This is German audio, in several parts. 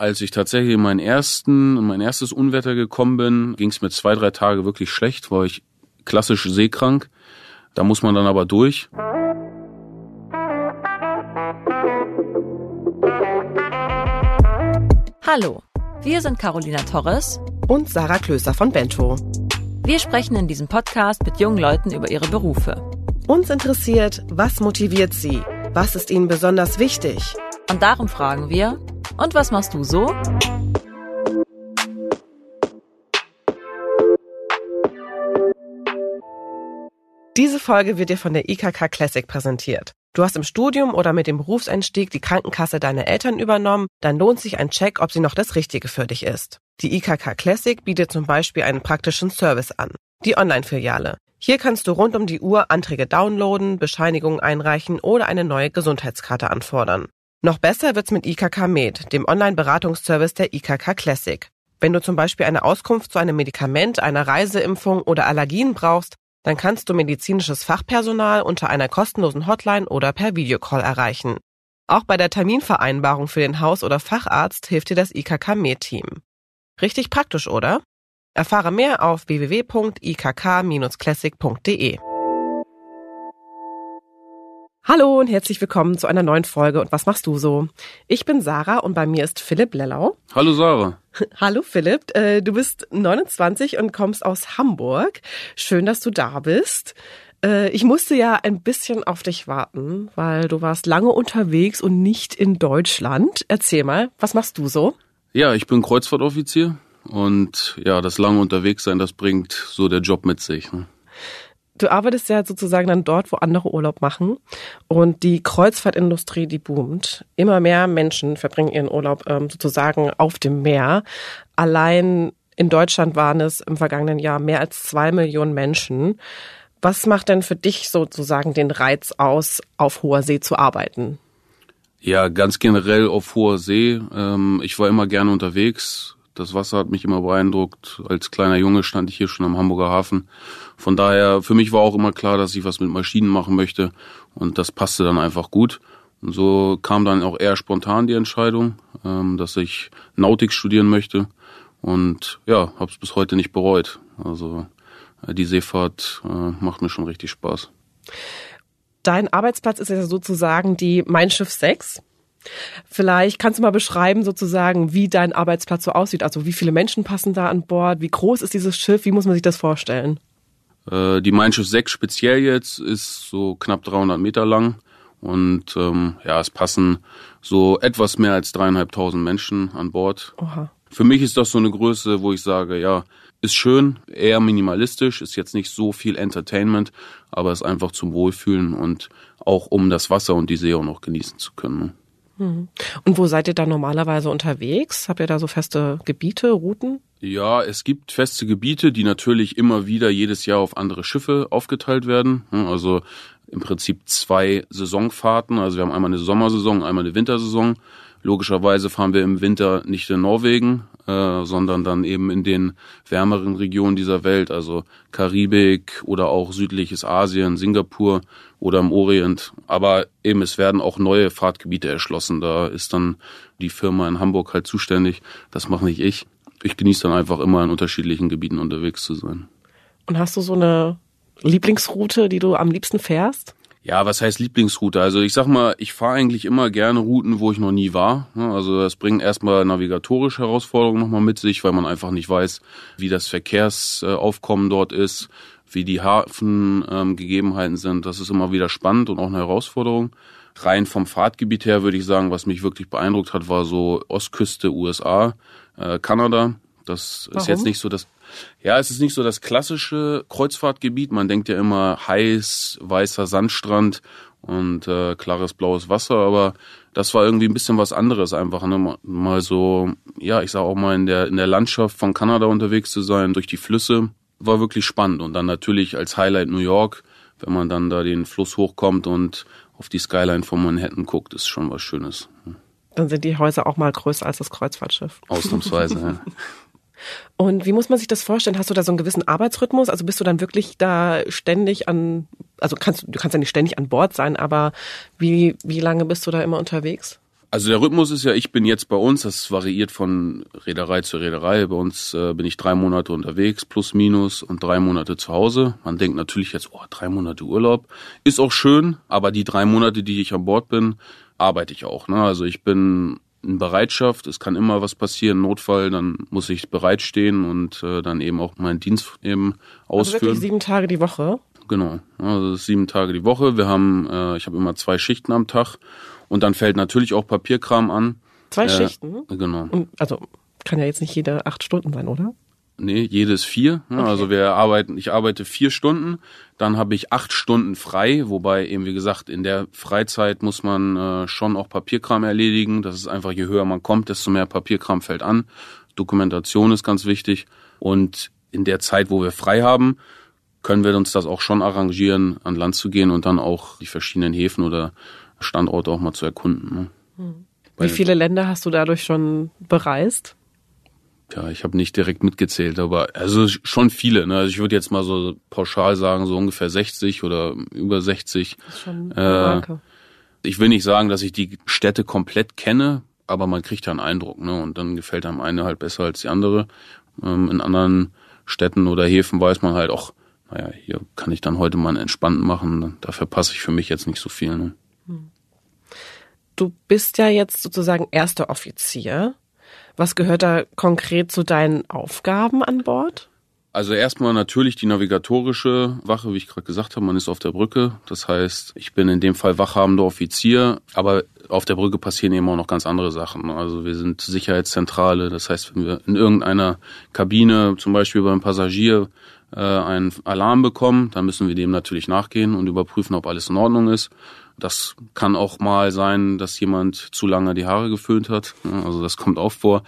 Als ich tatsächlich in meinen ersten, in mein erstes Unwetter gekommen bin, ging es mir zwei, drei Tage wirklich schlecht, war ich klassisch seekrank. Da muss man dann aber durch. Hallo, wir sind Carolina Torres und Sarah Klöser von Bento. Wir sprechen in diesem Podcast mit jungen Leuten über ihre Berufe. Uns interessiert, was motiviert sie? Was ist ihnen besonders wichtig? Und darum fragen wir, und was machst du so? Diese Folge wird dir von der IKK Classic präsentiert. Du hast im Studium oder mit dem Berufseinstieg die Krankenkasse deiner Eltern übernommen, dann lohnt sich ein Check, ob sie noch das Richtige für dich ist. Die IKK Classic bietet zum Beispiel einen praktischen Service an. Die Online-Filiale. Hier kannst du rund um die Uhr Anträge downloaden, Bescheinigungen einreichen oder eine neue Gesundheitskarte anfordern. Noch besser wird's mit IKK Med, dem Online-Beratungsservice der IKK Classic. Wenn du zum Beispiel eine Auskunft zu einem Medikament, einer Reiseimpfung oder Allergien brauchst, dann kannst du medizinisches Fachpersonal unter einer kostenlosen Hotline oder per Videocall erreichen. Auch bei der Terminvereinbarung für den Haus- oder Facharzt hilft dir das IKK Med-Team. Richtig praktisch, oder? Erfahre mehr auf www.ikk-classic.de. Hallo und herzlich willkommen zu einer neuen Folge und was machst du so? Ich bin Sarah und bei mir ist Philipp Lellau. Hallo Sarah. Hallo Philipp, äh, du bist 29 und kommst aus Hamburg. Schön, dass du da bist. Äh, ich musste ja ein bisschen auf dich warten, weil du warst lange unterwegs und nicht in Deutschland. Erzähl mal, was machst du so? Ja, ich bin Kreuzfahrtoffizier und ja, das lange unterwegs sein, das bringt so der Job mit sich. Ne? Du arbeitest ja sozusagen dann dort, wo andere Urlaub machen. Und die Kreuzfahrtindustrie, die boomt. Immer mehr Menschen verbringen ihren Urlaub ähm, sozusagen auf dem Meer. Allein in Deutschland waren es im vergangenen Jahr mehr als zwei Millionen Menschen. Was macht denn für dich sozusagen den Reiz aus, auf hoher See zu arbeiten? Ja, ganz generell auf hoher See. Ähm, ich war immer gerne unterwegs. Das Wasser hat mich immer beeindruckt. Als kleiner Junge stand ich hier schon am Hamburger Hafen. Von daher, für mich war auch immer klar, dass ich was mit Maschinen machen möchte. Und das passte dann einfach gut. Und so kam dann auch eher spontan die Entscheidung, ähm, dass ich Nautik studieren möchte. Und ja, habe es bis heute nicht bereut. Also äh, die Seefahrt äh, macht mir schon richtig Spaß. Dein Arbeitsplatz ist ja sozusagen die Mein Schiff 6. Vielleicht kannst du mal beschreiben sozusagen, wie dein Arbeitsplatz so aussieht. Also wie viele Menschen passen da an Bord? Wie groß ist dieses Schiff? Wie muss man sich das vorstellen? Äh, die Mein Schiff 6 speziell jetzt ist so knapp 300 Meter lang. Und ähm, ja, es passen so etwas mehr als dreieinhalbtausend Menschen an Bord. Oha. Für mich ist das so eine Größe, wo ich sage, ja, ist schön, eher minimalistisch, ist jetzt nicht so viel Entertainment, aber ist einfach zum Wohlfühlen und auch um das Wasser und die See auch noch genießen zu können. Mhm. Und wo seid ihr da normalerweise unterwegs? Habt ihr da so feste Gebiete, Routen? Ja, es gibt feste Gebiete, die natürlich immer wieder jedes Jahr auf andere Schiffe aufgeteilt werden. Also im Prinzip zwei Saisonfahrten. Also wir haben einmal eine Sommersaison, einmal eine Wintersaison. Logischerweise fahren wir im Winter nicht in Norwegen, äh, sondern dann eben in den wärmeren Regionen dieser Welt, also Karibik oder auch südliches Asien, Singapur oder im Orient. Aber eben es werden auch neue Fahrtgebiete erschlossen. Da ist dann die Firma in Hamburg halt zuständig. Das mache nicht ich. Ich genieße dann einfach immer in unterschiedlichen Gebieten unterwegs zu sein. Und hast du so eine Lieblingsroute, die du am liebsten fährst? Ja, was heißt Lieblingsroute? Also ich sag mal, ich fahre eigentlich immer gerne Routen, wo ich noch nie war. Also das bringt erstmal navigatorische Herausforderungen nochmal mit sich, weil man einfach nicht weiß, wie das Verkehrsaufkommen dort ist, wie die Hafengegebenheiten sind. Das ist immer wieder spannend und auch eine Herausforderung. Rein vom Fahrtgebiet her würde ich sagen, was mich wirklich beeindruckt hat, war so Ostküste USA, äh, Kanada. Das Warum? ist jetzt nicht so das ja, es ist nicht so das klassische Kreuzfahrtgebiet. Man denkt ja immer heiß, weißer Sandstrand und äh, klares blaues Wasser, aber das war irgendwie ein bisschen was anderes einfach, ne? mal so, ja, ich sag auch mal in der in der Landschaft von Kanada unterwegs zu sein, durch die Flüsse, war wirklich spannend und dann natürlich als Highlight New York, wenn man dann da den Fluss hochkommt und auf die Skyline von Manhattan guckt, ist schon was Schönes. Dann sind die Häuser auch mal größer als das Kreuzfahrtschiff. Ausnahmsweise, ja. Und wie muss man sich das vorstellen? Hast du da so einen gewissen Arbeitsrhythmus? Also bist du dann wirklich da ständig an, also kannst du kannst ja nicht ständig an Bord sein, aber wie, wie lange bist du da immer unterwegs? Also der Rhythmus ist ja, ich bin jetzt bei uns, das variiert von Reederei zu Reederei. Bei uns äh, bin ich drei Monate unterwegs, plus minus, und drei Monate zu Hause. Man denkt natürlich jetzt, oh, drei Monate Urlaub. Ist auch schön, aber die drei Monate, die ich an Bord bin, arbeite ich auch. Ne? Also ich bin in Bereitschaft, es kann immer was passieren, Notfall, dann muss ich bereitstehen und äh, dann eben auch meinen Dienst eben ausführen. Also wirklich sieben Tage die Woche? Genau, also sieben Tage die Woche. Wir haben, äh, ich habe immer zwei Schichten am Tag und dann fällt natürlich auch Papierkram an. Zwei äh, Schichten? Genau. Und also kann ja jetzt nicht jede acht Stunden sein, oder? Nee, jedes vier. Ne? Okay. Also wir arbeiten, ich arbeite vier Stunden, dann habe ich acht Stunden frei, wobei eben wie gesagt, in der Freizeit muss man äh, schon auch Papierkram erledigen. Das ist einfach, je höher man kommt, desto mehr Papierkram fällt an. Dokumentation ist ganz wichtig. Und in der Zeit, wo wir frei haben, können wir uns das auch schon arrangieren, an Land zu gehen und dann auch die verschiedenen Häfen oder Standorte auch mal zu erkunden. Ne? Hm. Wie viele Länder hast du dadurch schon bereist? Ja, ich habe nicht direkt mitgezählt, aber also schon viele. Ne? Also ich würde jetzt mal so pauschal sagen, so ungefähr 60 oder über 60. Das ist schon äh, ich will nicht sagen, dass ich die Städte komplett kenne, aber man kriegt ja einen Eindruck, ne? Und dann gefällt einem eine halt besser als die andere. Ähm, in anderen Städten oder Häfen weiß man halt auch, naja, hier kann ich dann heute mal einen entspannten machen. Da verpasse ich für mich jetzt nicht so viel. Ne? Du bist ja jetzt sozusagen erster Offizier. Was gehört da konkret zu deinen Aufgaben an Bord? Also erstmal natürlich die navigatorische Wache, wie ich gerade gesagt habe, man ist auf der Brücke. Das heißt, ich bin in dem Fall wachhabender Offizier, aber auf der Brücke passieren eben auch noch ganz andere Sachen. Also wir sind Sicherheitszentrale, das heißt, wenn wir in irgendeiner Kabine, zum Beispiel beim Passagier, äh, einen Alarm bekommen, dann müssen wir dem natürlich nachgehen und überprüfen, ob alles in Ordnung ist. Das kann auch mal sein, dass jemand zu lange die Haare geföhnt hat. Also das kommt auch vor.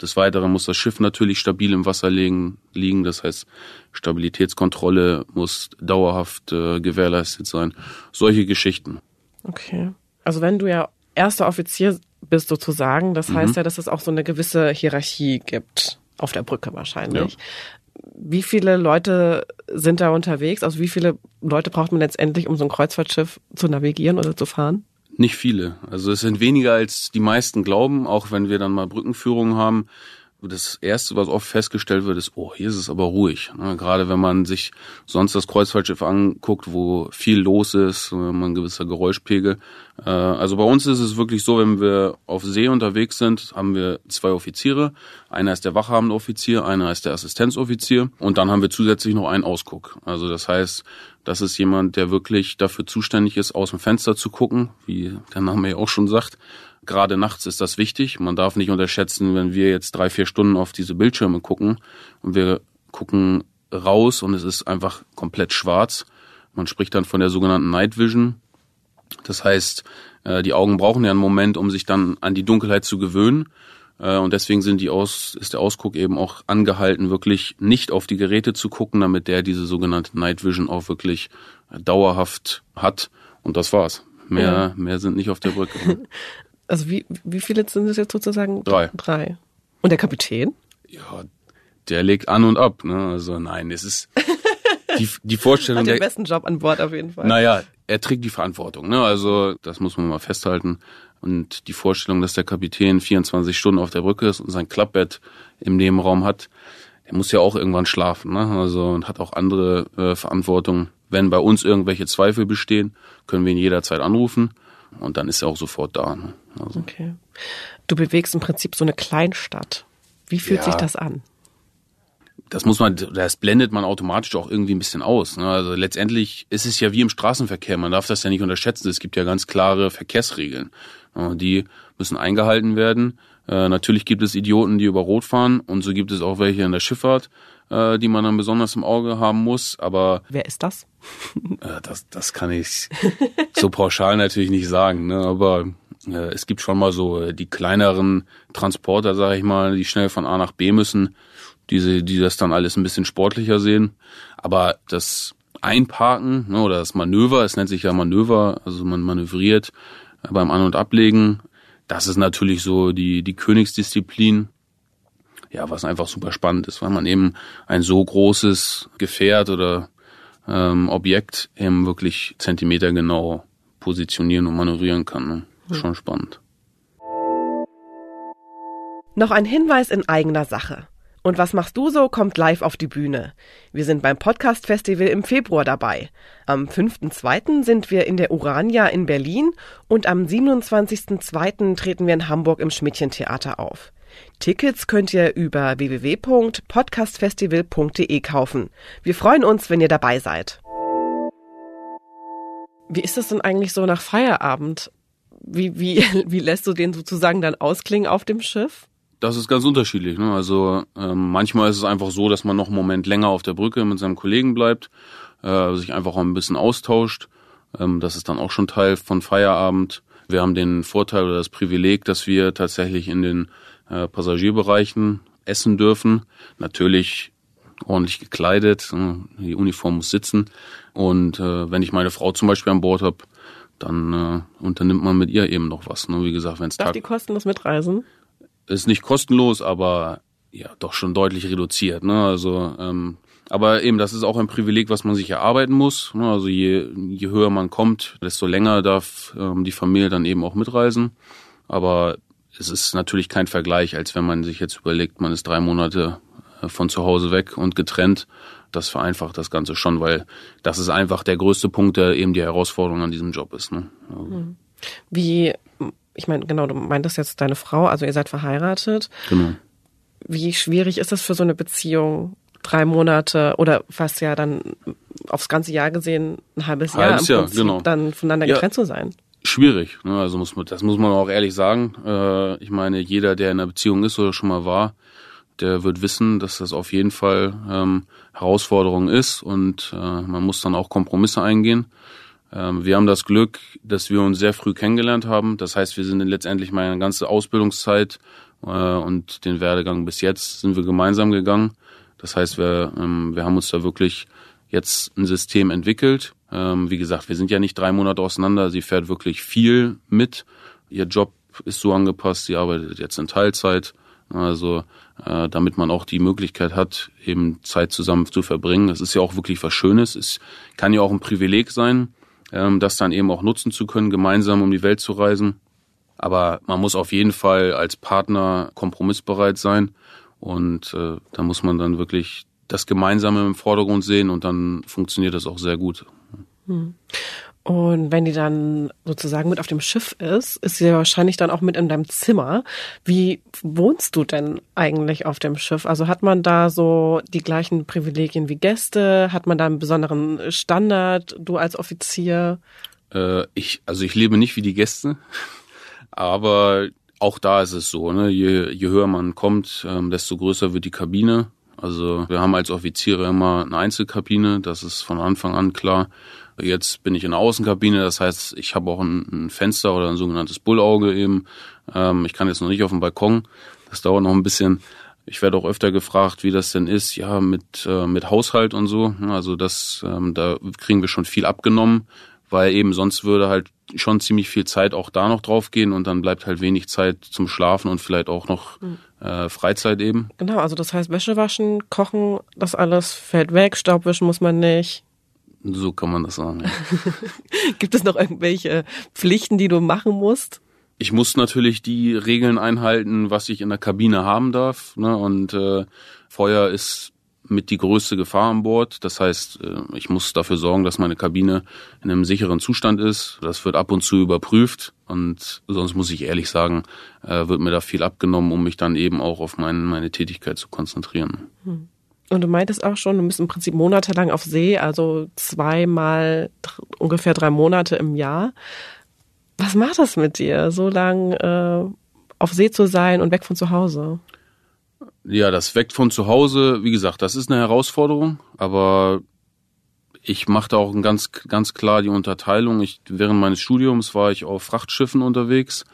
Des Weiteren muss das Schiff natürlich stabil im Wasser liegen. Das heißt, Stabilitätskontrolle muss dauerhaft äh, gewährleistet sein. Solche Geschichten. Okay. Also wenn du ja erster Offizier bist sozusagen, das heißt mhm. ja, dass es auch so eine gewisse Hierarchie gibt. Auf der Brücke wahrscheinlich. Wie viele Leute sind da unterwegs? Also wie viele Leute braucht man letztendlich, um so ein Kreuzfahrtschiff zu navigieren oder zu fahren? Nicht viele. Also es sind weniger als die meisten glauben, auch wenn wir dann mal Brückenführungen haben das erste, was oft festgestellt wird, ist, oh, hier ist es aber ruhig. Ne? Gerade wenn man sich sonst das Kreuzfahrtschiff anguckt, wo viel los ist, man ein gewisser Geräuschpegel. Äh, also bei uns ist es wirklich so, wenn wir auf See unterwegs sind, haben wir zwei Offiziere. Einer ist der wachhabende Offizier, einer ist der Assistenzoffizier und dann haben wir zusätzlich noch einen Ausguck. Also das heißt, das ist jemand, der wirklich dafür zuständig ist, aus dem Fenster zu gucken, wie der Name ja auch schon sagt gerade nachts ist das wichtig. Man darf nicht unterschätzen, wenn wir jetzt drei, vier Stunden auf diese Bildschirme gucken und wir gucken raus und es ist einfach komplett schwarz. Man spricht dann von der sogenannten Night Vision. Das heißt, äh, die Augen brauchen ja einen Moment, um sich dann an die Dunkelheit zu gewöhnen. Äh, und deswegen sind die Aus, ist der Ausguck eben auch angehalten, wirklich nicht auf die Geräte zu gucken, damit der diese sogenannte Night Vision auch wirklich dauerhaft hat. Und das war's. Mehr, ja. mehr sind nicht auf der Brücke. Also wie, wie viele sind es jetzt sozusagen? Drei. Drei. Und der Kapitän? Ja, der legt an und ab. Ne? Also nein, es ist die, die Vorstellung. Hat den der, besten Job an Bord auf jeden Fall. Naja, er trägt die Verantwortung. Ne? Also das muss man mal festhalten. Und die Vorstellung, dass der Kapitän 24 Stunden auf der Brücke ist und sein Klappbett im Nebenraum hat, der muss ja auch irgendwann schlafen. Ne? Also und hat auch andere äh, Verantwortung. Wenn bei uns irgendwelche Zweifel bestehen, können wir ihn jederzeit anrufen und dann ist er auch sofort da. Ne? Also. Okay. Du bewegst im Prinzip so eine Kleinstadt. Wie fühlt ja. sich das an? Das muss man, das blendet man automatisch auch irgendwie ein bisschen aus. Ne? Also letztendlich ist es ja wie im Straßenverkehr. Man darf das ja nicht unterschätzen. Es gibt ja ganz klare Verkehrsregeln. Die müssen eingehalten werden. Äh, natürlich gibt es Idioten, die über Rot fahren und so gibt es auch welche in der Schifffahrt, äh, die man dann besonders im Auge haben muss. Aber wer ist das? Äh, das, das kann ich so pauschal natürlich nicht sagen. Ne? Aber äh, es gibt schon mal so äh, die kleineren Transporter, sage ich mal, die schnell von A nach B müssen, diese, die das dann alles ein bisschen sportlicher sehen. Aber das Einparken ne, oder das Manöver, es nennt sich ja Manöver, also man manövriert beim An- und Ablegen, das ist natürlich so die, die Königsdisziplin. Ja, was einfach super spannend ist, weil man eben ein so großes Gefährt oder ähm, Objekt eben wirklich zentimetergenau positionieren und manövrieren kann. Ne? Hm. Schon spannend. Noch ein Hinweis in eigener Sache. Und was machst du so kommt live auf die Bühne. Wir sind beim Podcast Festival im Februar dabei. Am 5.2. sind wir in der Urania in Berlin und am 27.2. treten wir in Hamburg im Schmidtchen-Theater auf. Tickets könnt ihr über www.podcastfestival.de kaufen. Wir freuen uns, wenn ihr dabei seid. Wie ist das denn eigentlich so nach Feierabend? Wie, wie, wie lässt du den sozusagen dann ausklingen auf dem Schiff? Das ist ganz unterschiedlich. Ne? Also ähm, manchmal ist es einfach so, dass man noch einen Moment länger auf der Brücke mit seinem Kollegen bleibt, äh, sich einfach auch ein bisschen austauscht. Ähm, das ist dann auch schon Teil von Feierabend. Wir haben den Vorteil oder das Privileg, dass wir tatsächlich in den äh, Passagierbereichen essen dürfen. Natürlich ordentlich gekleidet, äh, die Uniform muss sitzen. Und äh, wenn ich meine Frau zum Beispiel an Bord habe, dann äh, unternimmt man mit ihr eben noch was. Ne? Wie gesagt, wenn es Darf die kostenlos mitreisen? Ist nicht kostenlos, aber ja, doch schon deutlich reduziert. Ne? Also, ähm, aber eben, das ist auch ein Privileg, was man sich erarbeiten muss. Ne? Also je, je höher man kommt, desto länger darf ähm, die Familie dann eben auch mitreisen. Aber es ist natürlich kein Vergleich, als wenn man sich jetzt überlegt, man ist drei Monate äh, von zu Hause weg und getrennt. Das vereinfacht das Ganze schon, weil das ist einfach der größte Punkt, der eben die Herausforderung an diesem Job ist. Ne? Also. Wie ich meine, genau, du meintest jetzt deine Frau, also ihr seid verheiratet. Genau. Wie schwierig ist das für so eine Beziehung? Drei Monate oder fast ja dann aufs ganze Jahr gesehen ein halbes, halbes Jahr im Jahr, genau. dann voneinander ja. getrennt zu sein. Schwierig, ne? also muss man, das muss man auch ehrlich sagen. Äh, ich meine, jeder, der in einer Beziehung ist oder schon mal war, der wird wissen, dass das auf jeden Fall ähm, Herausforderung ist und äh, man muss dann auch Kompromisse eingehen. Ähm, wir haben das Glück, dass wir uns sehr früh kennengelernt haben. Das heißt, wir sind letztendlich meine ganze Ausbildungszeit äh, und den Werdegang bis jetzt sind wir gemeinsam gegangen. Das heißt, wir, ähm, wir haben uns da wirklich jetzt ein System entwickelt. Ähm, wie gesagt, wir sind ja nicht drei Monate auseinander. Sie fährt wirklich viel mit. Ihr Job ist so angepasst. Sie arbeitet jetzt in Teilzeit. Also äh, damit man auch die Möglichkeit hat, eben Zeit zusammen zu verbringen. Das ist ja auch wirklich was Schönes. Es kann ja auch ein Privileg sein, ähm, das dann eben auch nutzen zu können, gemeinsam um die Welt zu reisen. Aber man muss auf jeden Fall als Partner kompromissbereit sein und äh, da muss man dann wirklich das Gemeinsame im Vordergrund sehen und dann funktioniert das auch sehr gut. Hm. Und wenn die dann sozusagen mit auf dem Schiff ist, ist sie ja wahrscheinlich dann auch mit in deinem Zimmer. Wie wohnst du denn eigentlich auf dem Schiff? Also hat man da so die gleichen Privilegien wie Gäste? Hat man da einen besonderen Standard, du als Offizier? Äh, ich, also ich lebe nicht wie die Gäste, aber auch da ist es so, ne? je, je höher man kommt, ähm, desto größer wird die Kabine. Also wir haben als Offiziere immer eine Einzelkabine, das ist von Anfang an klar. Jetzt bin ich in der Außenkabine, das heißt, ich habe auch ein, ein, Fenster oder ein sogenanntes Bullauge eben. Ähm, ich kann jetzt noch nicht auf dem Balkon. Das dauert noch ein bisschen. Ich werde auch öfter gefragt, wie das denn ist, ja, mit, äh, mit Haushalt und so. Also das, ähm, da kriegen wir schon viel abgenommen, weil eben sonst würde halt schon ziemlich viel Zeit auch da noch drauf gehen und dann bleibt halt wenig Zeit zum Schlafen und vielleicht auch noch mhm. äh, Freizeit eben. Genau, also das heißt Wäsche waschen, kochen, das alles fällt weg, Staubwischen muss man nicht. So kann man das sagen. Ja. Gibt es noch irgendwelche Pflichten, die du machen musst? Ich muss natürlich die Regeln einhalten, was ich in der Kabine haben darf. Ne? Und äh, Feuer ist mit die größte Gefahr an Bord. Das heißt, äh, ich muss dafür sorgen, dass meine Kabine in einem sicheren Zustand ist. Das wird ab und zu überprüft. Und sonst muss ich ehrlich sagen, äh, wird mir da viel abgenommen, um mich dann eben auch auf meine, meine Tätigkeit zu konzentrieren. Hm. Und du meintest auch schon, du bist im Prinzip monatelang auf See, also zweimal ungefähr drei Monate im Jahr. Was macht das mit dir, so lang äh, auf See zu sein und weg von zu Hause? Ja, das weg von zu Hause, wie gesagt, das ist eine Herausforderung, aber ich machte auch ganz, ganz klar die Unterteilung. Ich, während meines Studiums war ich auf Frachtschiffen unterwegs.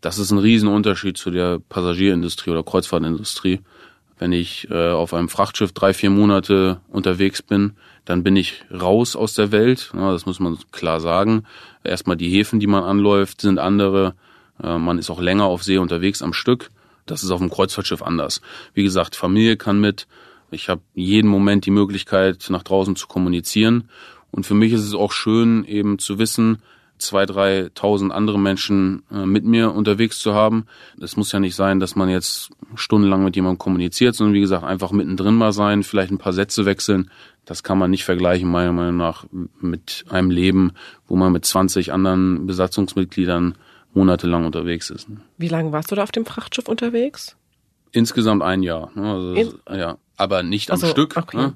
Das ist ein Riesenunterschied zu der Passagierindustrie oder Kreuzfahrtindustrie. Wenn ich äh, auf einem Frachtschiff drei, vier Monate unterwegs bin, dann bin ich raus aus der Welt. Ja, das muss man klar sagen. Erstmal die Häfen, die man anläuft, sind andere. Äh, man ist auch länger auf See unterwegs am Stück. Das ist auf dem Kreuzfahrtschiff anders. Wie gesagt, Familie kann mit. Ich habe jeden Moment die Möglichkeit, nach draußen zu kommunizieren. Und für mich ist es auch schön, eben zu wissen, zwei, drei tausend andere Menschen äh, mit mir unterwegs zu haben. Es muss ja nicht sein, dass man jetzt stundenlang mit jemandem kommuniziert, sondern wie gesagt, einfach mittendrin mal sein, vielleicht ein paar Sätze wechseln. Das kann man nicht vergleichen, meiner Meinung nach, mit einem Leben, wo man mit 20 anderen Besatzungsmitgliedern monatelang unterwegs ist. Wie lange warst du da auf dem Frachtschiff unterwegs? Insgesamt ein Jahr. Ne? Also, In ja, aber nicht am also, Stück. Okay. Ne?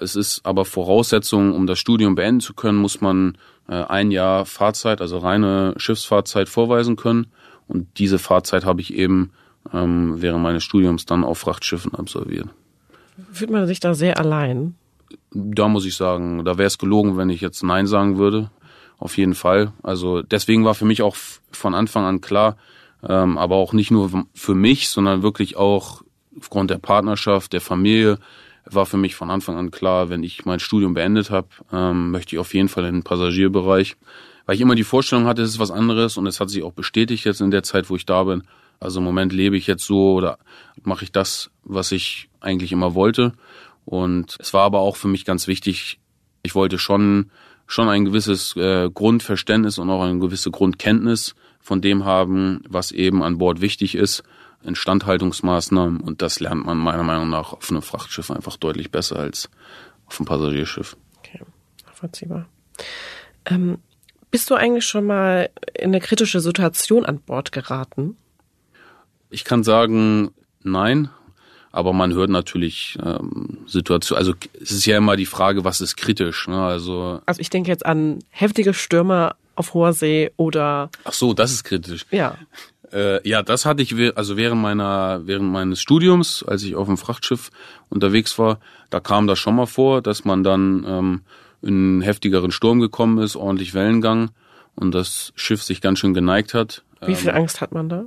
Es ist aber Voraussetzung, um das Studium beenden zu können, muss man ein Jahr Fahrzeit, also reine Schiffsfahrzeit vorweisen können. Und diese Fahrzeit habe ich eben ähm, während meines Studiums dann auf Frachtschiffen absolviert. Fühlt man sich da sehr allein? Da muss ich sagen, da wäre es gelogen, wenn ich jetzt Nein sagen würde. Auf jeden Fall. Also deswegen war für mich auch von Anfang an klar, ähm, aber auch nicht nur für mich, sondern wirklich auch aufgrund der Partnerschaft, der Familie, war für mich von Anfang an klar, wenn ich mein Studium beendet habe, ähm, möchte ich auf jeden Fall in den Passagierbereich, weil ich immer die Vorstellung hatte, es ist was anderes und es hat sich auch bestätigt jetzt in der Zeit, wo ich da bin. Also im Moment lebe ich jetzt so oder mache ich das, was ich eigentlich immer wollte. Und es war aber auch für mich ganz wichtig, ich wollte schon schon ein gewisses äh, Grundverständnis und auch eine gewisse Grundkenntnis von dem haben, was eben an Bord wichtig ist Instandhaltungsmaßnahmen und das lernt man meiner Meinung nach auf einem Frachtschiff einfach deutlich besser als auf einem Passagierschiff. Okay, nachvollziehbar. Ähm, bist du eigentlich schon mal in eine kritische Situation an Bord geraten? Ich kann sagen, nein. Aber man hört natürlich ähm, Situationen, also es ist ja immer die Frage, was ist kritisch. Ne? Also, also ich denke jetzt an heftige Stürme auf hoher See oder. Ach so, das ist kritisch. Ja. Äh, ja, das hatte ich also während meiner während meines Studiums, als ich auf dem Frachtschiff unterwegs war, da kam das schon mal vor, dass man dann ähm, in einen heftigeren Sturm gekommen ist, ordentlich Wellengang und das Schiff sich ganz schön geneigt hat. Wie viel ähm, Angst hat man da?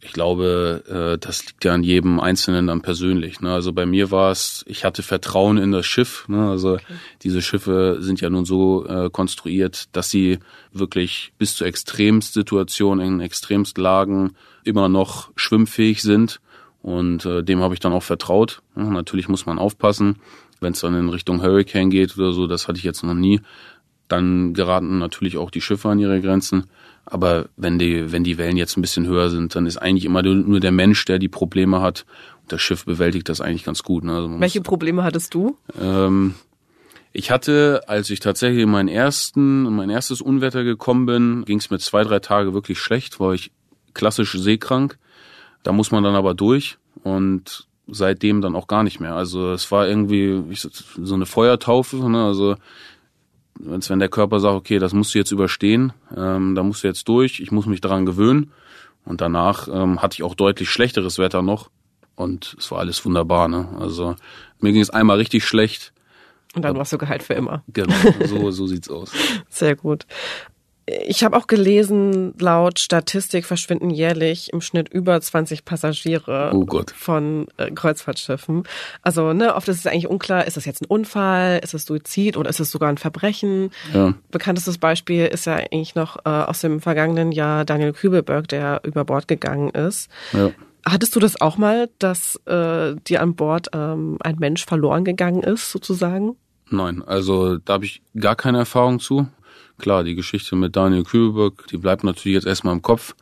Ich glaube, äh, das liegt ja an jedem Einzelnen dann persönlich. Ne? Also bei mir war es, ich hatte Vertrauen in das Schiff. Ne? Also okay. diese Schiffe sind ja nun so äh, konstruiert, dass sie wirklich bis zu Extremsituationen, in Extremstlagen immer noch schwimmfähig sind. Und äh, dem habe ich dann auch vertraut. Ja, natürlich muss man aufpassen, wenn es dann in Richtung Hurricane geht oder so, das hatte ich jetzt noch nie. Dann geraten natürlich auch die Schiffe an ihre Grenzen. Aber wenn die, wenn die Wellen jetzt ein bisschen höher sind, dann ist eigentlich immer nur der Mensch, der die Probleme hat. Und das Schiff bewältigt das eigentlich ganz gut. Ne? Also Welche muss, Probleme hattest du? Ähm, ich hatte, als ich tatsächlich in meinen ersten, in mein erstes Unwetter gekommen bin, ging es mir zwei, drei Tage wirklich schlecht, war ich klassisch seekrank. Da muss man dann aber durch und seitdem dann auch gar nicht mehr. Also es war irgendwie so eine Feuertaufe. Ne? Also wenn der Körper sagt, okay, das musst du jetzt überstehen, ähm, da musst du jetzt durch, ich muss mich daran gewöhnen. Und danach ähm, hatte ich auch deutlich schlechteres Wetter noch. Und es war alles wunderbar. Ne? Also mir ging es einmal richtig schlecht. Und dann warst du geheilt für immer. Genau, so, so sieht's aus. Sehr gut. Ich habe auch gelesen, laut Statistik verschwinden jährlich im Schnitt über 20 Passagiere oh von äh, Kreuzfahrtschiffen. Also ne, oft ist es eigentlich unklar, ist das jetzt ein Unfall, ist es Suizid oder ist es sogar ein Verbrechen? Ja. Bekanntestes Beispiel ist ja eigentlich noch äh, aus dem vergangenen Jahr Daniel Kübelberg, der über Bord gegangen ist. Ja. Hattest du das auch mal, dass äh, dir an Bord ähm, ein Mensch verloren gegangen ist, sozusagen? Nein, also da habe ich gar keine Erfahrung zu. Klar, die Geschichte mit Daniel Kühlberg, die bleibt natürlich jetzt erstmal im Kopf.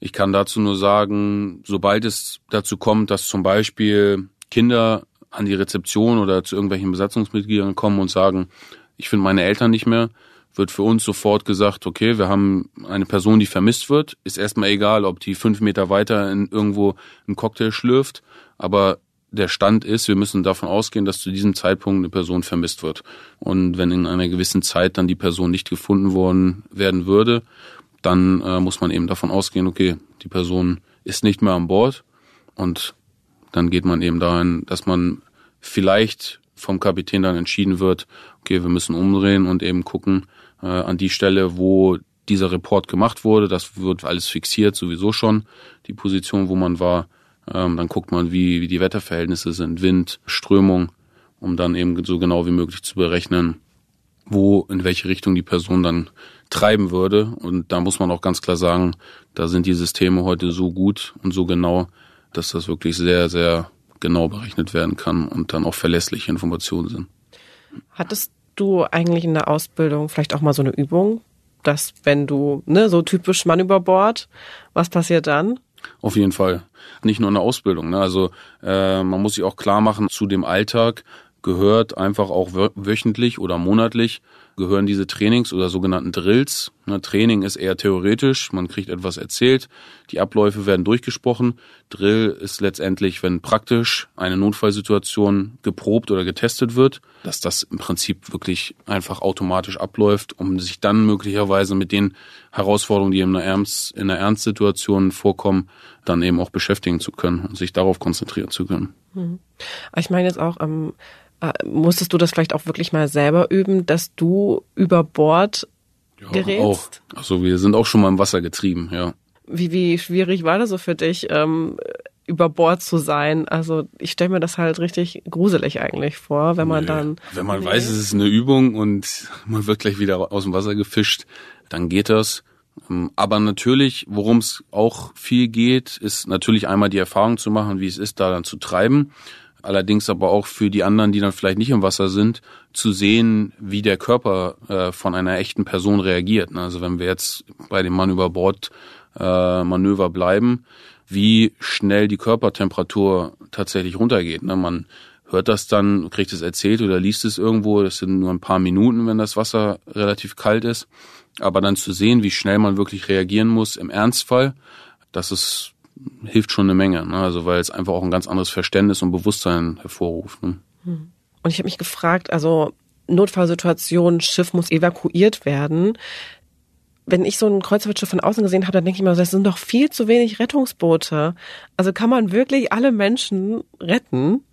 Ich kann dazu nur sagen, sobald es dazu kommt, dass zum Beispiel Kinder an die Rezeption oder zu irgendwelchen Besatzungsmitgliedern kommen und sagen, ich finde meine Eltern nicht mehr, wird für uns sofort gesagt, okay, wir haben eine Person, die vermisst wird. Ist erstmal egal, ob die fünf Meter weiter in irgendwo einen Cocktail schlürft, aber der Stand ist, wir müssen davon ausgehen, dass zu diesem Zeitpunkt eine Person vermisst wird. Und wenn in einer gewissen Zeit dann die Person nicht gefunden worden werden würde, dann äh, muss man eben davon ausgehen, okay, die Person ist nicht mehr an Bord und dann geht man eben dahin, dass man vielleicht vom Kapitän dann entschieden wird, okay, wir müssen umdrehen und eben gucken äh, an die Stelle, wo dieser Report gemacht wurde. Das wird alles fixiert, sowieso schon, die Position, wo man war ähm, dann guckt man, wie, wie die Wetterverhältnisse sind, Wind, Strömung, um dann eben so genau wie möglich zu berechnen, wo, in welche Richtung die Person dann treiben würde. Und da muss man auch ganz klar sagen, da sind die Systeme heute so gut und so genau, dass das wirklich sehr, sehr genau berechnet werden kann und dann auch verlässliche Informationen sind. Hattest du eigentlich in der Ausbildung vielleicht auch mal so eine Übung, dass wenn du, ne, so typisch Mann über Bord, was passiert dann? Auf jeden Fall. Nicht nur in der Ausbildung. Ne? Also äh, man muss sich auch klar machen, zu dem Alltag gehört einfach auch wöchentlich oder monatlich gehören diese Trainings oder sogenannten Drills. Ne, Training ist eher theoretisch, man kriegt etwas erzählt, die Abläufe werden durchgesprochen. Drill ist letztendlich, wenn praktisch eine Notfallsituation geprobt oder getestet wird, dass das im Prinzip wirklich einfach automatisch abläuft, um sich dann möglicherweise mit den Herausforderungen, die in einer, Ernst, in einer Ernstsituation vorkommen, dann eben auch beschäftigen zu können und sich darauf konzentrieren zu können. Mhm. Ich meine jetzt auch, ähm, äh, musstest du das vielleicht auch wirklich mal selber üben, dass du über Bord ja, gerätst? Auch. Also wir sind auch schon mal im Wasser getrieben, ja. Wie, wie schwierig war das so für dich, ähm, über Bord zu sein? Also ich stelle mir das halt richtig gruselig eigentlich vor, wenn man nee. dann. Wenn man nee. weiß, es ist eine Übung und man wird gleich wieder aus dem Wasser gefischt, dann geht das. Ähm, aber natürlich, worum es auch viel geht, ist natürlich einmal die Erfahrung zu machen, wie es ist, da dann zu treiben allerdings aber auch für die anderen, die dann vielleicht nicht im Wasser sind, zu sehen, wie der Körper äh, von einer echten Person reagiert. Also wenn wir jetzt bei dem Mann über Bord äh, Manöver bleiben, wie schnell die Körpertemperatur tatsächlich runtergeht. Ne? Man hört das dann, kriegt es erzählt oder liest es irgendwo. Das sind nur ein paar Minuten, wenn das Wasser relativ kalt ist. Aber dann zu sehen, wie schnell man wirklich reagieren muss im Ernstfall, das ist hilft schon eine Menge. Ne? Also weil es einfach auch ein ganz anderes Verständnis und Bewusstsein hervorruft. Ne? Hm. Und ich habe mich gefragt, also Notfallsituation, Schiff muss evakuiert werden. Wenn ich so ein Kreuzfahrtschiff von außen gesehen habe, dann denke ich mir, das sind doch viel zu wenig Rettungsboote. Also kann man wirklich alle Menschen retten?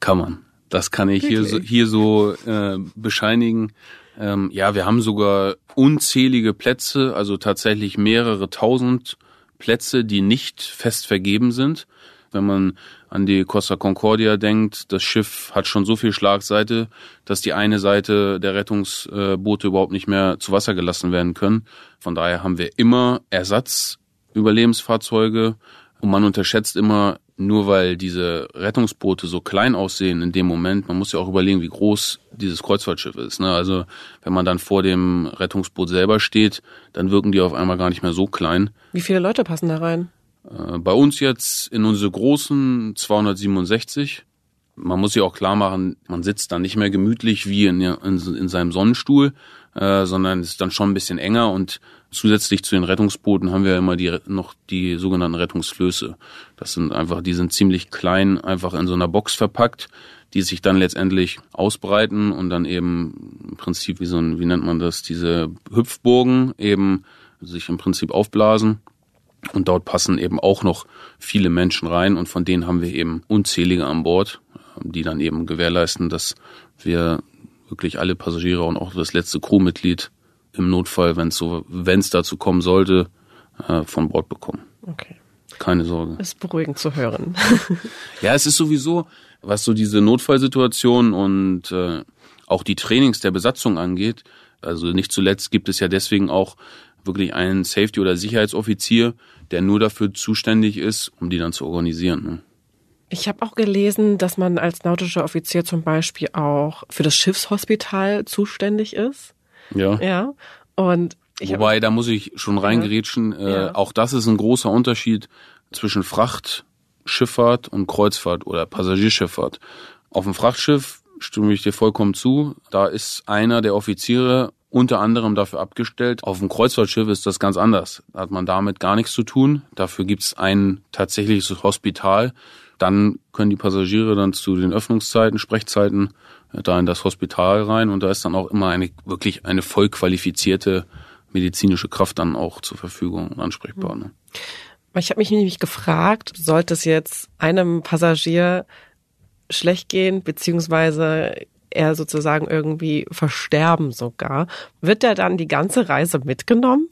Kann man. Das kann ich hier so, hier so äh, bescheinigen. Ähm, ja, wir haben sogar unzählige Plätze, also tatsächlich mehrere tausend Plätze, die nicht fest vergeben sind. Wenn man an die Costa Concordia denkt, das Schiff hat schon so viel Schlagseite, dass die eine Seite der Rettungsboote überhaupt nicht mehr zu Wasser gelassen werden können. Von daher haben wir immer Ersatzüberlebensfahrzeuge und man unterschätzt immer, nur weil diese Rettungsboote so klein aussehen in dem Moment, man muss ja auch überlegen, wie groß dieses Kreuzfahrtschiff ist. Ne? Also wenn man dann vor dem Rettungsboot selber steht, dann wirken die auf einmal gar nicht mehr so klein. Wie viele Leute passen da rein? Äh, bei uns jetzt in unsere großen 267. Man muss sich auch klar machen, man sitzt dann nicht mehr gemütlich wie in, in, in seinem Sonnenstuhl, äh, sondern es ist dann schon ein bisschen enger und zusätzlich zu den Rettungsbooten haben wir immer die, noch die sogenannten Rettungsflöße. Das sind einfach, die sind ziemlich klein, einfach in so einer Box verpackt, die sich dann letztendlich ausbreiten und dann eben im Prinzip wie so ein, wie nennt man das, diese Hüpfburgen eben sich im Prinzip aufblasen. Und dort passen eben auch noch viele Menschen rein und von denen haben wir eben unzählige an Bord, die dann eben gewährleisten, dass wir wirklich alle Passagiere und auch das letzte Crewmitglied im Notfall, wenn es so, wenn es dazu kommen sollte, äh, von Bord bekommen. Okay. Keine Sorge. ist beruhigend zu hören. ja, es ist sowieso, was so diese Notfallsituation und äh, auch die Trainings der Besatzung angeht. Also nicht zuletzt gibt es ja deswegen auch wirklich einen Safety- oder Sicherheitsoffizier, der nur dafür zuständig ist, um die dann zu organisieren. Ne? Ich habe auch gelesen, dass man als nautischer Offizier zum Beispiel auch für das Schiffshospital zuständig ist. Ja. Ja. Und ich Wobei, da muss ich schon reingerätschen. Äh, ja. Auch das ist ein großer Unterschied zwischen Frachtschifffahrt und Kreuzfahrt oder Passagierschifffahrt. Auf dem Frachtschiff stimme ich dir vollkommen zu. Da ist einer der Offiziere unter anderem dafür abgestellt. Auf dem Kreuzfahrtschiff ist das ganz anders. Da hat man damit gar nichts zu tun. Dafür gibt's ein tatsächliches Hospital. Dann können die Passagiere dann zu den Öffnungszeiten, Sprechzeiten äh, da in das Hospital rein und da ist dann auch immer eine wirklich eine voll qualifizierte medizinische Kraft dann auch zur Verfügung und ansprechbar. Ne? Ich habe mich nämlich gefragt, sollte es jetzt einem Passagier schlecht gehen, beziehungsweise er sozusagen irgendwie versterben sogar, wird er dann die ganze Reise mitgenommen?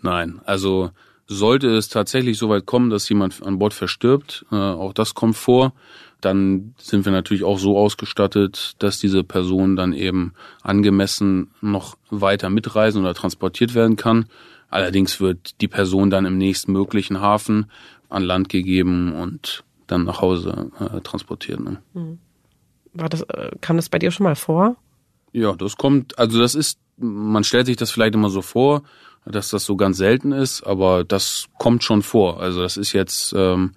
Nein, also sollte es tatsächlich so weit kommen, dass jemand an Bord verstirbt, äh, auch das kommt vor, dann sind wir natürlich auch so ausgestattet, dass diese Person dann eben angemessen noch weiter mitreisen oder transportiert werden kann. Allerdings wird die Person dann im nächstmöglichen Hafen an Land gegeben und dann nach Hause äh, transportiert. Ne? Hm. War das, äh, kam das bei dir schon mal vor? Ja, das kommt, also das ist man stellt sich das vielleicht immer so vor, dass das so ganz selten ist, aber das kommt schon vor. Also das ist jetzt ähm,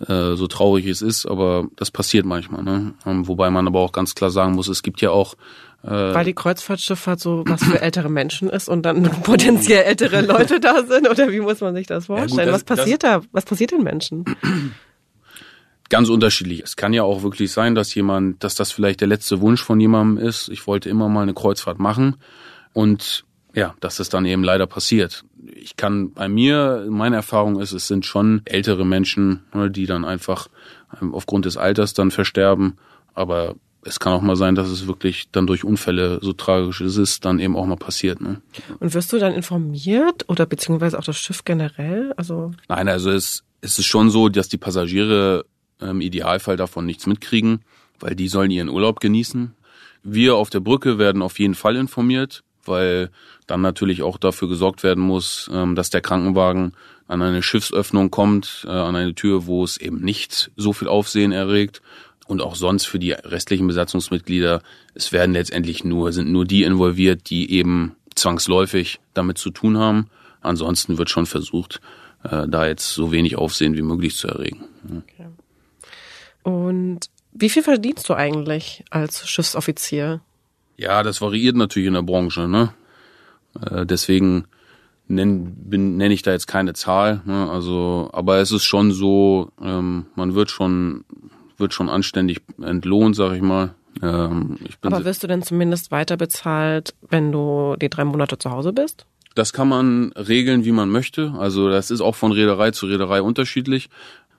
äh, so traurig es ist, aber das passiert manchmal. Ne? Ähm, wobei man aber auch ganz klar sagen muss, es gibt ja auch äh, weil die Kreuzfahrtschifffahrt so was für ältere Menschen ist und dann potenziell ältere Leute da sind oder wie muss man sich das vorstellen? Ja gut, das, was passiert da? Was passiert den Menschen? Ganz unterschiedlich. Es kann ja auch wirklich sein, dass jemand, dass das vielleicht der letzte Wunsch von jemandem ist. Ich wollte immer mal eine Kreuzfahrt machen und ja, dass es dann eben leider passiert. Ich kann bei mir, meine Erfahrung ist, es sind schon ältere Menschen, ne, die dann einfach ähm, aufgrund des Alters dann versterben. Aber es kann auch mal sein, dass es wirklich dann durch Unfälle, so tragisch es ist, dann eben auch mal passiert. Ne? Und wirst du dann informiert oder beziehungsweise auch das Schiff generell? Also Nein, also es, es ist schon so, dass die Passagiere im Idealfall davon nichts mitkriegen, weil die sollen ihren Urlaub genießen. Wir auf der Brücke werden auf jeden Fall informiert, weil dann natürlich auch dafür gesorgt werden muss, ähm, dass der Krankenwagen an eine Schiffsöffnung kommt, äh, an eine Tür, wo es eben nicht so viel Aufsehen erregt. Und auch sonst für die restlichen Besatzungsmitglieder, es werden letztendlich nur, sind nur die involviert, die eben zwangsläufig damit zu tun haben. Ansonsten wird schon versucht, äh, da jetzt so wenig Aufsehen wie möglich zu erregen. Okay. Und wie viel verdienst du eigentlich als Schiffsoffizier? Ja, das variiert natürlich in der Branche. Ne? Äh, deswegen nenne nenn ich da jetzt keine Zahl. Ne? Also, aber es ist schon so, ähm, man wird schon wird schon anständig entlohnt, sag ich mal. Ähm, ich aber wirst du denn zumindest weiter bezahlt, wenn du die drei Monate zu Hause bist? Das kann man regeln, wie man möchte. Also das ist auch von Reederei zu Reederei unterschiedlich.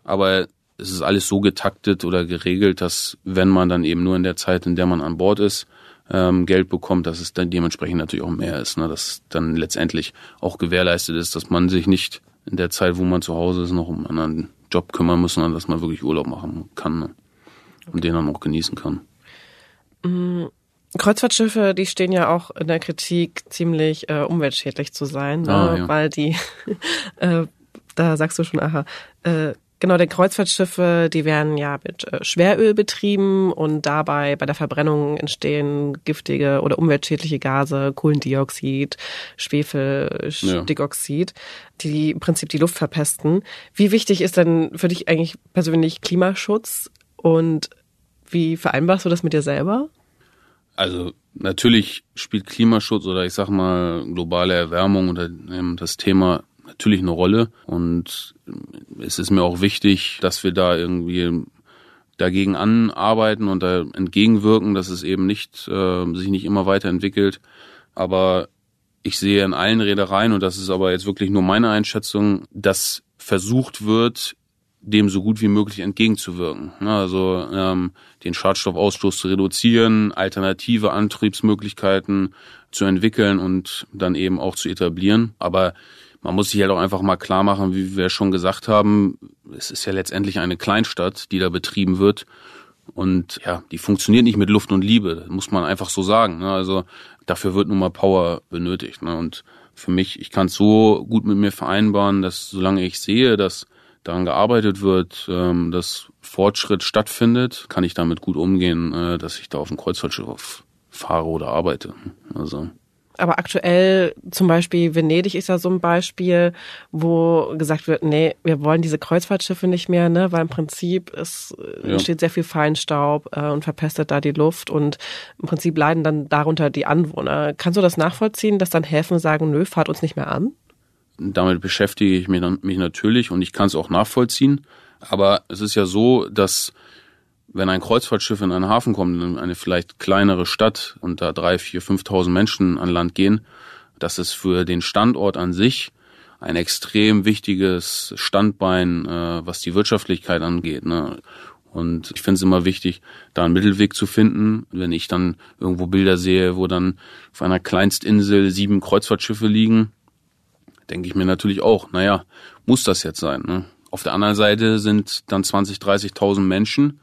Aber es ist alles so getaktet oder geregelt, dass wenn man dann eben nur in der Zeit, in der man an Bord ist, ähm, Geld bekommt, dass es dann dementsprechend natürlich auch mehr ist. Ne? Dass dann letztendlich auch gewährleistet ist, dass man sich nicht in der Zeit, wo man zu Hause ist, noch um einen anderen Job kümmern muss, sondern dass man wirklich Urlaub machen kann ne? und den dann auch genießen kann. Mm, Kreuzfahrtschiffe, die stehen ja auch in der Kritik, ziemlich äh, umweltschädlich zu sein, ne? ah, ja. weil die, äh, da sagst du schon, aha, äh, Genau, die Kreuzfahrtschiffe, die werden ja mit äh, Schweröl betrieben und dabei bei der Verbrennung entstehen giftige oder umweltschädliche Gase, Kohlendioxid, Schwefeldioxid, ja. die im Prinzip die Luft verpesten. Wie wichtig ist denn für dich eigentlich persönlich Klimaschutz und wie vereinbarst du das mit dir selber? Also natürlich spielt Klimaschutz oder ich sag mal globale Erwärmung oder das Thema natürlich eine Rolle und es ist mir auch wichtig, dass wir da irgendwie dagegen anarbeiten und da entgegenwirken, dass es eben nicht äh, sich nicht immer weiterentwickelt. Aber ich sehe in allen Reedereien, und das ist aber jetzt wirklich nur meine Einschätzung, dass versucht wird, dem so gut wie möglich entgegenzuwirken. Also ähm, den Schadstoffausstoß zu reduzieren, alternative Antriebsmöglichkeiten zu entwickeln und dann eben auch zu etablieren. Aber man muss sich halt auch einfach mal klar machen, wie wir schon gesagt haben, es ist ja letztendlich eine Kleinstadt, die da betrieben wird. Und ja, die funktioniert nicht mit Luft und Liebe, muss man einfach so sagen. Ne? Also dafür wird nun mal Power benötigt. Ne? Und für mich, ich kann es so gut mit mir vereinbaren, dass solange ich sehe, dass daran gearbeitet wird, ähm, dass Fortschritt stattfindet, kann ich damit gut umgehen, äh, dass ich da auf dem Kreuzfahrtschiff fahre oder arbeite. Also aber aktuell zum Beispiel Venedig ist ja so ein Beispiel, wo gesagt wird, nee, wir wollen diese Kreuzfahrtschiffe nicht mehr, ne, weil im Prinzip es äh, ja. entsteht sehr viel Feinstaub äh, und verpestet da die Luft und im Prinzip leiden dann darunter die Anwohner. Kannst du das nachvollziehen, dass dann Häfen sagen, nö, fahrt uns nicht mehr an? Damit beschäftige ich mich, mich natürlich und ich kann es auch nachvollziehen. Aber es ist ja so, dass wenn ein Kreuzfahrtschiff in einen Hafen kommt, in eine vielleicht kleinere Stadt und da drei, vier, fünftausend Menschen an Land gehen, dass es für den Standort an sich ein extrem wichtiges Standbein, äh, was die Wirtschaftlichkeit angeht. Ne? Und ich finde es immer wichtig, da einen Mittelweg zu finden. Wenn ich dann irgendwo Bilder sehe, wo dann auf einer Kleinstinsel sieben Kreuzfahrtschiffe liegen, denke ich mir natürlich auch, naja, muss das jetzt sein. Ne? Auf der anderen Seite sind dann 20, 30.000 Menschen,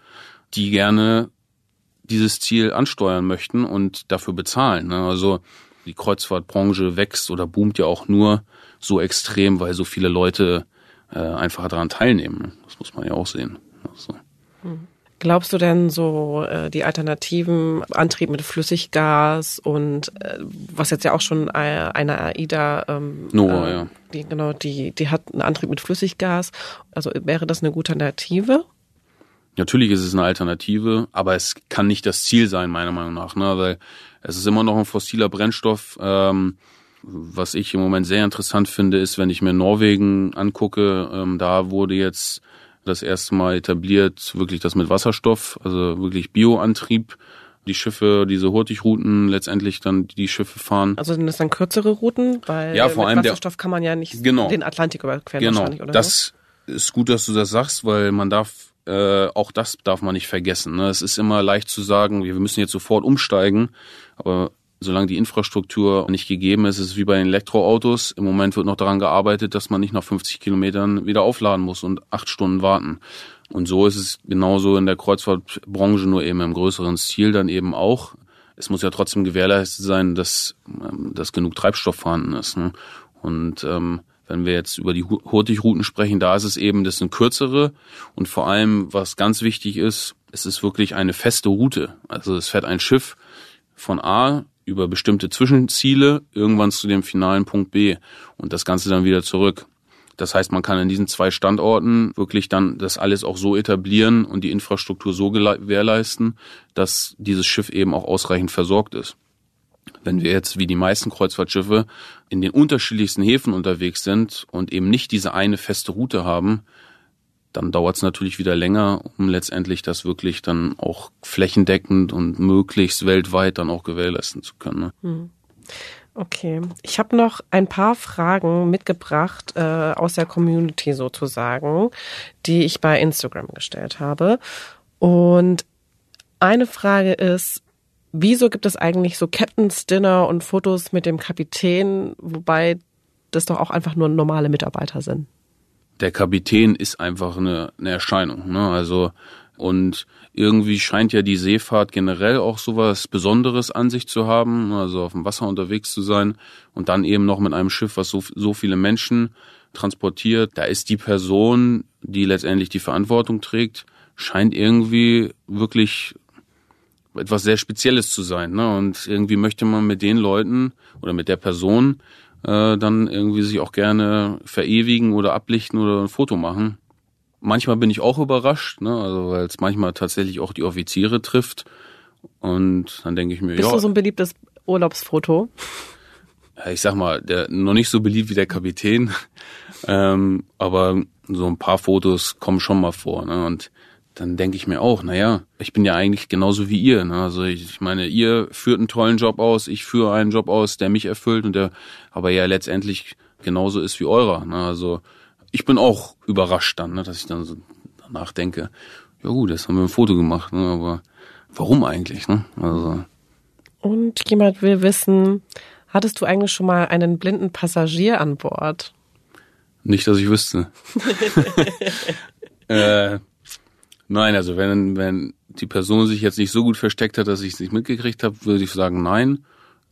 die gerne dieses Ziel ansteuern möchten und dafür bezahlen. Ne? Also die Kreuzfahrtbranche wächst oder boomt ja auch nur so extrem, weil so viele Leute äh, einfach daran teilnehmen. Das muss man ja auch sehen. Also. Glaubst du denn so äh, die alternativen Antrieb mit Flüssiggas und äh, was jetzt ja auch schon äh, eine AIDA ähm, Nova, äh, ja. die genau die die hat einen Antrieb mit Flüssiggas, also wäre das eine gute Alternative? Natürlich ist es eine Alternative, aber es kann nicht das Ziel sein, meiner Meinung nach, ne? weil es ist immer noch ein fossiler Brennstoff. Ähm, was ich im Moment sehr interessant finde, ist, wenn ich mir Norwegen angucke, ähm, da wurde jetzt das erste Mal etabliert, wirklich das mit Wasserstoff, also wirklich Bioantrieb. Die Schiffe, diese Hurtigrouten letztendlich dann die Schiffe fahren. Also sind das dann kürzere Routen, weil Ja, vor allem der- Wasserstoff kann man ja nicht Genau. den Atlantik überqueren Genau, wahrscheinlich oder das ist gut, dass du das sagst, weil man darf äh, auch das darf man nicht vergessen. Ne? Es ist immer leicht zu sagen, wir müssen jetzt sofort umsteigen, aber solange die Infrastruktur nicht gegeben ist, ist es wie bei den Elektroautos. Im Moment wird noch daran gearbeitet, dass man nicht nach 50 Kilometern wieder aufladen muss und acht Stunden warten. Und so ist es genauso in der Kreuzfahrtbranche, nur eben im größeren Stil dann eben auch. Es muss ja trotzdem gewährleistet sein, dass, ähm, dass genug Treibstoff vorhanden ist. Ne? Und ähm, wenn wir jetzt über die Hu- Hurtigrouten sprechen, da ist es eben, das sind kürzere und vor allem, was ganz wichtig ist, es ist wirklich eine feste Route. Also es fährt ein Schiff von A über bestimmte Zwischenziele irgendwann zu dem finalen Punkt B und das Ganze dann wieder zurück. Das heißt, man kann in diesen zwei Standorten wirklich dann das alles auch so etablieren und die Infrastruktur so gewährleisten, dass dieses Schiff eben auch ausreichend versorgt ist. Wenn wir jetzt wie die meisten Kreuzfahrtschiffe in den unterschiedlichsten Häfen unterwegs sind und eben nicht diese eine feste Route haben, dann dauert es natürlich wieder länger, um letztendlich das wirklich dann auch flächendeckend und möglichst weltweit dann auch gewährleisten zu können. Ne? Okay, ich habe noch ein paar Fragen mitgebracht äh, aus der Community sozusagen, die ich bei Instagram gestellt habe. Und eine Frage ist, wieso gibt es eigentlich so Captain's Dinner und Fotos mit dem Kapitän, wobei das doch auch einfach nur normale Mitarbeiter sind? der Kapitän ist einfach eine, eine Erscheinung. Ne? Also und irgendwie scheint ja die Seefahrt generell auch sowas Besonderes an sich zu haben, also auf dem Wasser unterwegs zu sein und dann eben noch mit einem Schiff, was so, so viele Menschen transportiert. Da ist die Person, die letztendlich die Verantwortung trägt, scheint irgendwie wirklich etwas sehr Spezielles zu sein. Ne? Und irgendwie möchte man mit den Leuten oder mit der Person äh, dann irgendwie sich auch gerne verewigen oder ablichten oder ein Foto machen. Manchmal bin ich auch überrascht, ne? also weil es manchmal tatsächlich auch die Offiziere trifft. Und dann denke ich mir, Bist ja, du so ein beliebtes Urlaubsfoto? ich sag mal, der noch nicht so beliebt wie der Kapitän, ähm, aber so ein paar Fotos kommen schon mal vor. Ne? Und dann denke ich mir auch, naja, ich bin ja eigentlich genauso wie ihr. Ne? Also ich, ich meine, ihr führt einen tollen Job aus, ich führe einen Job aus, der mich erfüllt und der aber ja letztendlich genauso ist wie eurer. Ne? Also ich bin auch überrascht dann, ne? dass ich dann so danach denke, ja gut, jetzt haben wir ein Foto gemacht, ne? aber warum eigentlich? Ne? Also Und jemand will wissen, hattest du eigentlich schon mal einen blinden Passagier an Bord? Nicht, dass ich wüsste. äh, nein, also wenn, wenn die Person sich jetzt nicht so gut versteckt hat, dass ich es nicht mitgekriegt habe, würde ich sagen nein.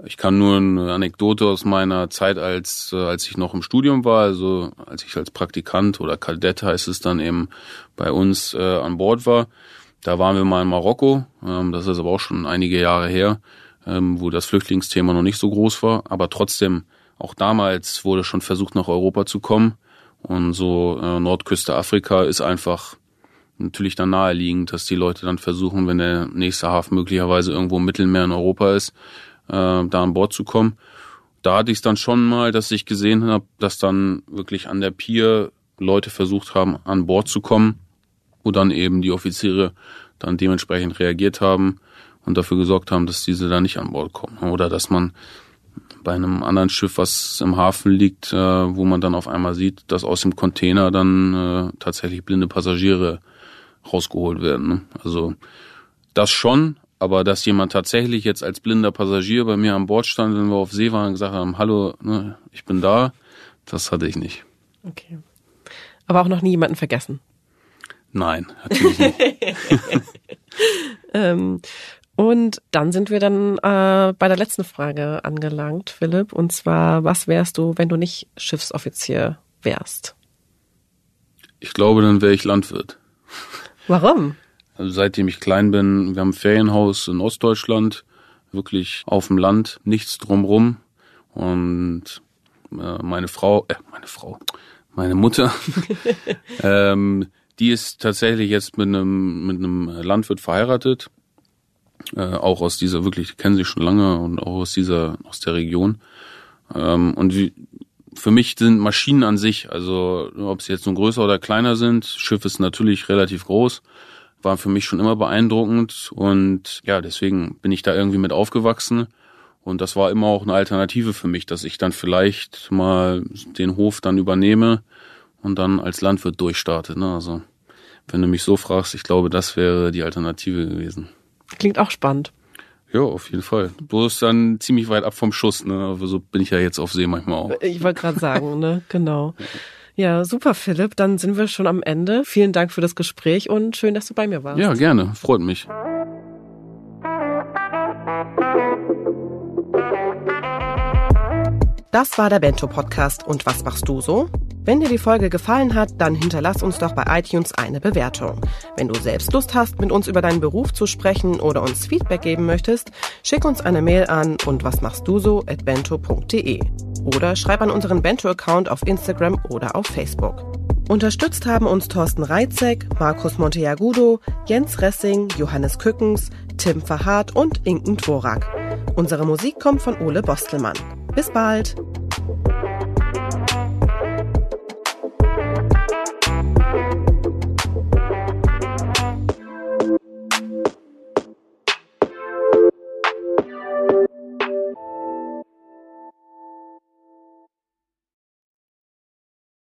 Ich kann nur eine Anekdote aus meiner Zeit, als, äh, als ich noch im Studium war, also als ich als Praktikant oder Kadett heißt es dann eben bei uns äh, an Bord war. Da waren wir mal in Marokko, ähm, das ist aber auch schon einige Jahre her, ähm, wo das Flüchtlingsthema noch nicht so groß war. Aber trotzdem, auch damals wurde schon versucht, nach Europa zu kommen. Und so äh, Nordküste Afrika ist einfach natürlich dann naheliegend, dass die Leute dann versuchen, wenn der nächste Hafen möglicherweise irgendwo im Mittelmeer in Europa ist, äh, da an Bord zu kommen. Da hatte ich es dann schon mal, dass ich gesehen habe, dass dann wirklich an der Pier Leute versucht haben, an Bord zu kommen, wo dann eben die Offiziere dann dementsprechend reagiert haben und dafür gesorgt haben, dass diese da nicht an Bord kommen. Oder dass man bei einem anderen Schiff, was im Hafen liegt, äh, wo man dann auf einmal sieht, dass aus dem Container dann äh, tatsächlich blinde Passagiere rausgeholt werden. Ne? Also das schon, aber dass jemand tatsächlich jetzt als blinder Passagier bei mir an Bord stand, wenn wir auf See waren und gesagt haben, hallo, ne, ich bin da, das hatte ich nicht. Okay. Aber auch noch nie jemanden vergessen. Nein, natürlich nicht. Ähm, und dann sind wir dann äh, bei der letzten Frage angelangt, Philipp. Und zwar, was wärst du, wenn du nicht Schiffsoffizier wärst? Ich glaube, dann wäre ich Landwirt. Warum? Also seitdem ich klein bin, wir haben ein Ferienhaus in Ostdeutschland, wirklich auf dem Land, nichts drumrum. Und äh, meine Frau, äh, meine Frau, meine Mutter, ähm, die ist tatsächlich jetzt mit einem mit einem Landwirt verheiratet, äh, auch aus dieser wirklich, die kennen sie schon lange und auch aus dieser aus der Region. Ähm, und wie, für mich sind Maschinen an sich, also ob sie jetzt nun größer oder kleiner sind, Schiff ist natürlich relativ groß, war für mich schon immer beeindruckend und ja, deswegen bin ich da irgendwie mit aufgewachsen. Und das war immer auch eine Alternative für mich, dass ich dann vielleicht mal den Hof dann übernehme und dann als Landwirt durchstarte. Ne? Also wenn du mich so fragst, ich glaube, das wäre die Alternative gewesen. Klingt auch spannend. Ja, auf jeden Fall. Du bist dann ziemlich weit ab vom Schuss, ne? Aber so bin ich ja jetzt auf See manchmal auch. Ich wollte gerade sagen, ne? Genau. Ja, super, Philipp. Dann sind wir schon am Ende. Vielen Dank für das Gespräch und schön, dass du bei mir warst. Ja, gerne. Freut mich. Das war der Bento Podcast. Und was machst du so? Wenn dir die Folge gefallen hat, dann hinterlass uns doch bei iTunes eine Bewertung. Wenn du selbst Lust hast, mit uns über deinen Beruf zu sprechen oder uns Feedback geben möchtest, schick uns eine Mail an und was machst du so at bento.de oder schreib an unseren Bento-Account auf Instagram oder auf Facebook. Unterstützt haben uns Thorsten Reitzek, Markus Monteagudo, Jens Ressing, Johannes Kückens, Tim Verhardt und Inken Dvorak. Unsere Musik kommt von Ole Bostelmann. Bis bald!